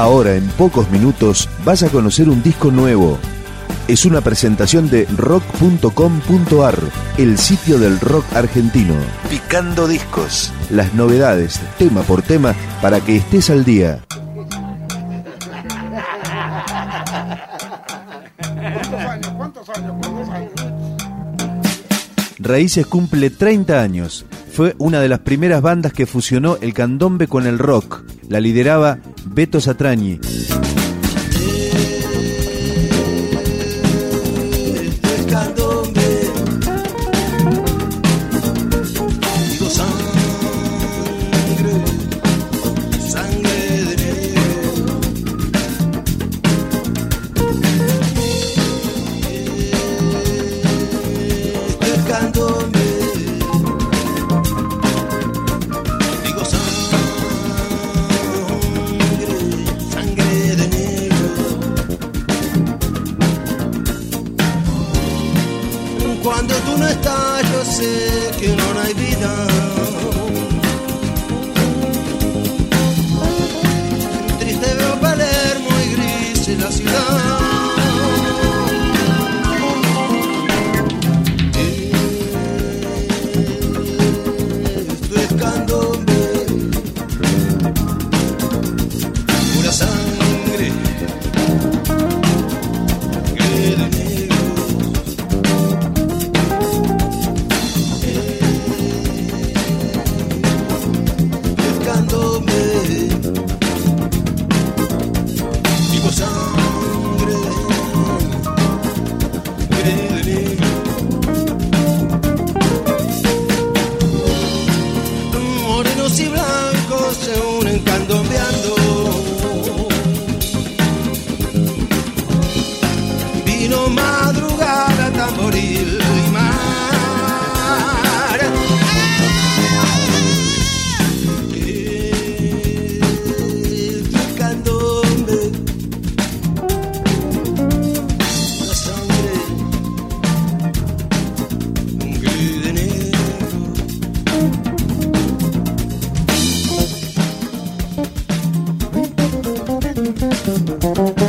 Ahora, en pocos minutos, vas a conocer un disco nuevo. Es una presentación de rock.com.ar, el sitio del rock argentino. Picando discos. Las novedades, tema por tema, para que estés al día. Raíces cumple 30 años. Fue una de las primeras bandas que fusionó el candombe con el rock. La lideraba Beto Satrañi.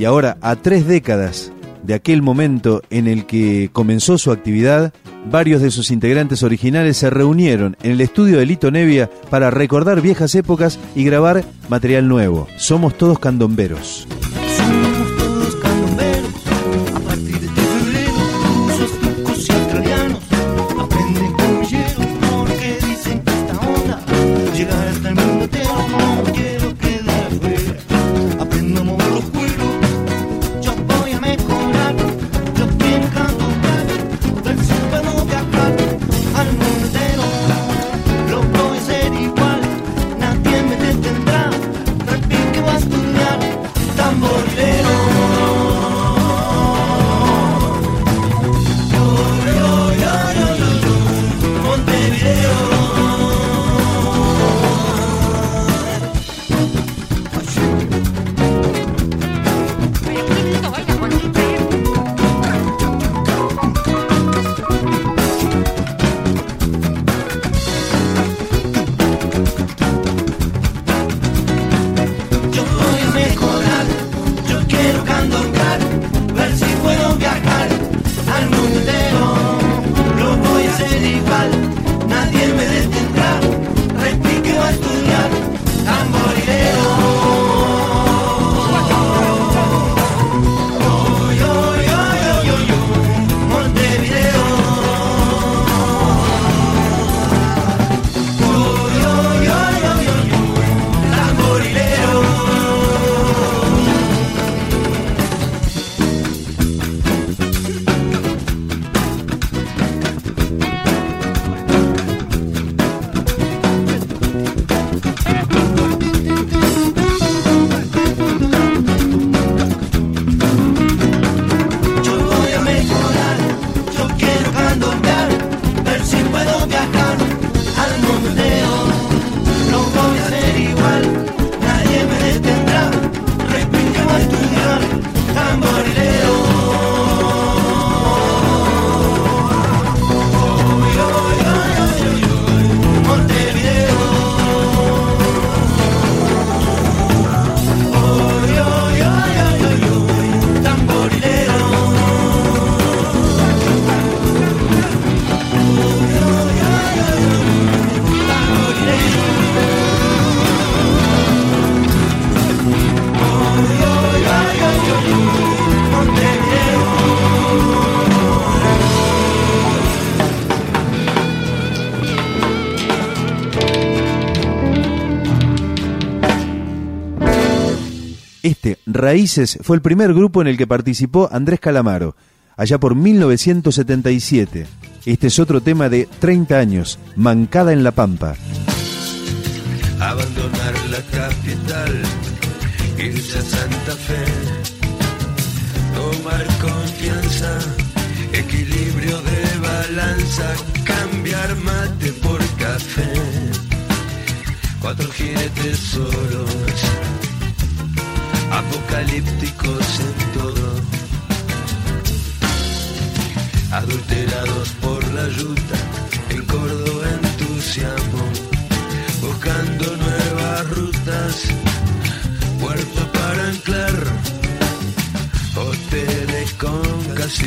Y ahora, a tres décadas de aquel momento en el que comenzó su actividad, varios de sus integrantes originales se reunieron en el estudio de Lito Nevia para recordar viejas épocas y grabar material nuevo. Somos todos candomberos. Este, Raíces, fue el primer grupo en el que participó Andrés Calamaro, allá por 1977. Este es otro tema de 30 años, Mancada en la Pampa. Abandonar la capital, irse a Santa Fe, tomar confianza, equilibrio de balanza, cambiar mate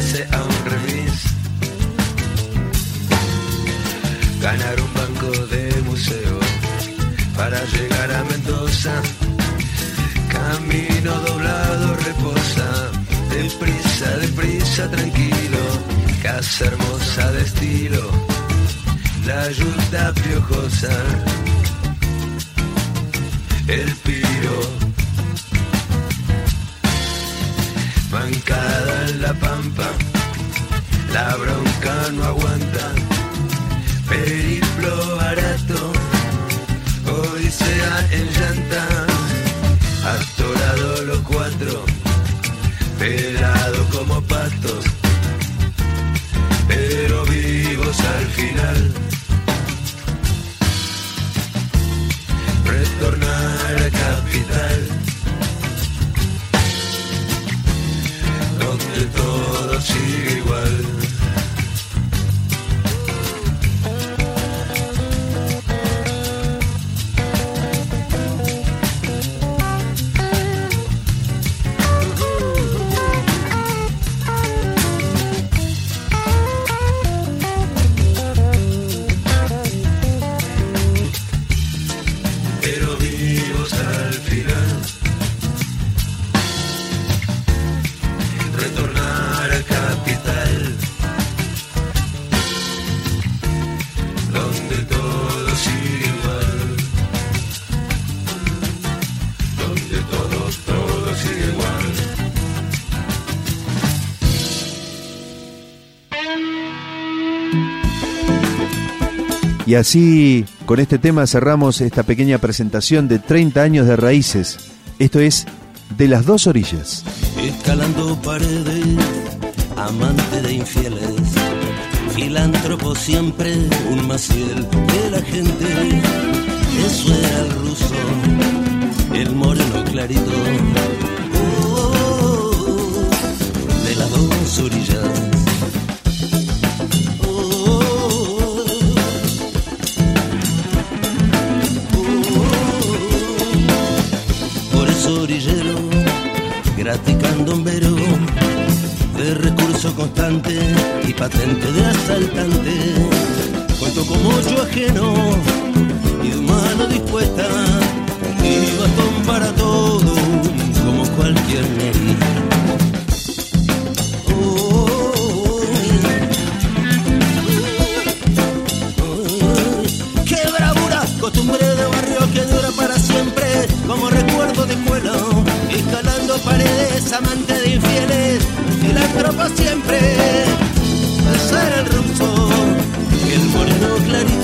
vino. a un remis. Ganar un banco de museo para llegar a Mendoza. Camino doblado reposa, deprisa, deprisa, tranquilo. Casa hermosa de estilo, la ayuda piojosa. El piro Y así, con este tema cerramos esta pequeña presentación de 30 años de raíces. Esto es De las dos orillas. Escalando paredes, amante de infieles, filántropo siempre, un maciel de la gente. Eso era el ruso, el moreno clarito. Oh, de las dos orillas. Y patente de asaltante. Cuento como yo ajeno y de mano dispuesta y bastón para todo como cualquier ley. qué bravura, costumbre de barrio que dura para siempre, como recuerdo de escuela, escalando paredes amante tropa siempre, besar el ruso, el moreno clarito,